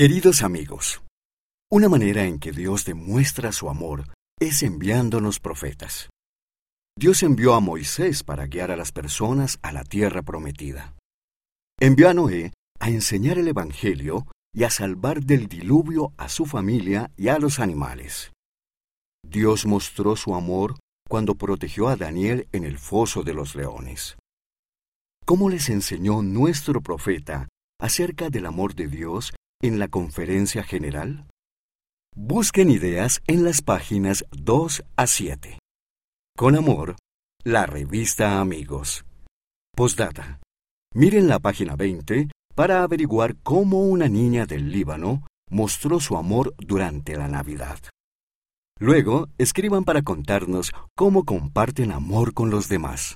Queridos amigos, una manera en que Dios demuestra su amor es enviándonos profetas. Dios envió a Moisés para guiar a las personas a la tierra prometida. Envió a Noé a enseñar el Evangelio y a salvar del diluvio a su familia y a los animales. Dios mostró su amor cuando protegió a Daniel en el foso de los leones. ¿Cómo les enseñó nuestro profeta acerca del amor de Dios en la conferencia general? Busquen ideas en las páginas 2 a 7. Con amor, la revista Amigos. Postdata. Miren la página 20 para averiguar cómo una niña del Líbano mostró su amor durante la Navidad. Luego, escriban para contarnos cómo comparten amor con los demás.